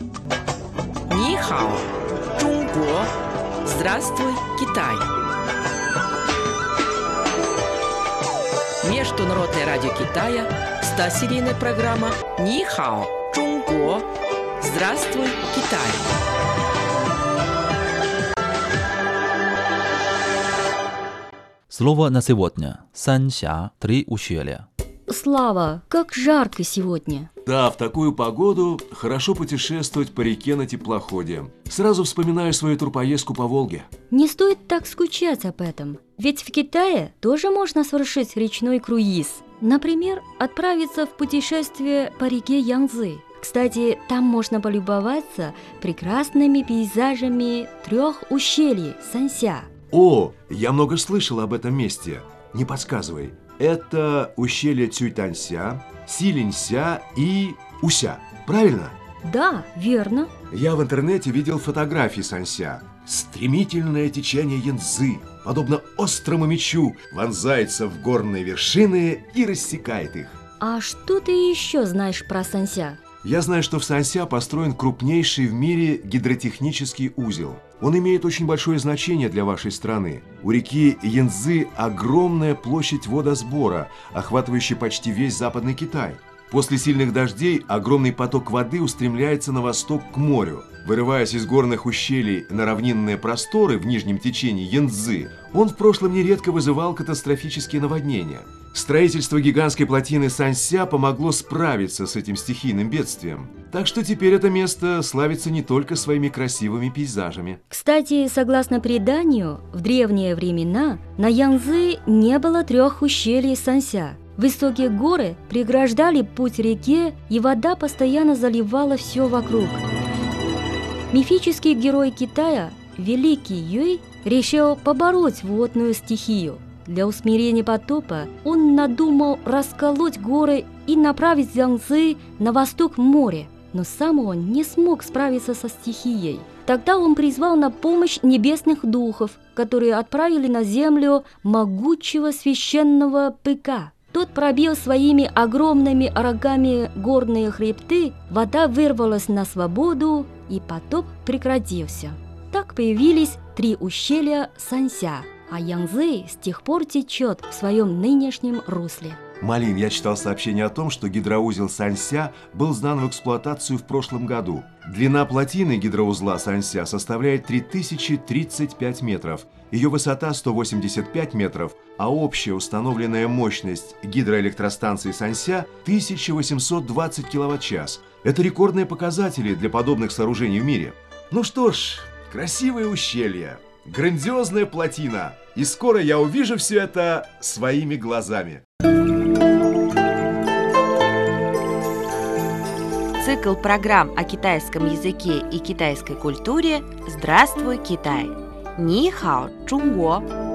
Нихао, Чунго. Здравствуй, Китай. Международное радио Китая, 100-серийная программа Нихао, Чунго. Здравствуй, Китай. Слово на сегодня. Санся, три ущелья. Слава, как жарко сегодня. Да, в такую погоду хорошо путешествовать по реке на теплоходе. Сразу вспоминаю свою турпоездку по Волге. Не стоит так скучать об этом. Ведь в Китае тоже можно совершить речной круиз. Например, отправиться в путешествие по реке Янцзы. Кстати, там можно полюбоваться прекрасными пейзажами трех ущелий Санся. О, я много слышал об этом месте. Не подсказывай. Это ущелье Цюйтанься, Силинься и Уся. Правильно? Да, верно. Я в интернете видел фотографии Санся. Стремительное течение Янцзы, подобно острому мечу, вонзается в горные вершины и рассекает их. А что ты еще знаешь про Санся? Я знаю, что в Санся построен крупнейший в мире гидротехнический узел. Он имеет очень большое значение для вашей страны. У реки Янцзы огромная площадь водосбора, охватывающая почти весь Западный Китай. После сильных дождей огромный поток воды устремляется на восток к морю. Вырываясь из горных ущелий на равнинные просторы в нижнем течении Янцзы, он в прошлом нередко вызывал катастрофические наводнения. Строительство гигантской плотины Санься помогло справиться с этим стихийным бедствием. Так что теперь это место славится не только своими красивыми пейзажами. Кстати, согласно преданию, в древние времена на Янцзы не было трех ущелий Санся. Высокие горы преграждали путь реке, и вода постоянно заливала все вокруг. Мифический герой Китая, Великий Юй, решил побороть водную стихию. Для усмирения потопа он надумал расколоть горы и направить Янцзы на восток моря. Но сам он не смог справиться со стихией. Тогда он призвал на помощь небесных духов, которые отправили на землю могучего священного быка. Тот пробил своими огромными рогами горные хребты, вода вырвалась на свободу, и потоп прекратился. Так появились три ущелья Санся, а Янзы с тех пор течет в своем нынешнем русле. Малин, я читал сообщение о том, что гидроузел Санься был сдан в эксплуатацию в прошлом году. Длина плотины гидроузла Санься составляет 3035 метров, ее высота 185 метров, а общая установленная мощность гидроэлектростанции Санься 1820 киловатт-час. Это рекордные показатели для подобных сооружений в мире. Ну что ж, красивое ущелье, грандиозная плотина, и скоро я увижу все это своими глазами. Цикл программ о китайском языке и китайской культуре «Здравствуй, Китай!» Ни хао, Чунго!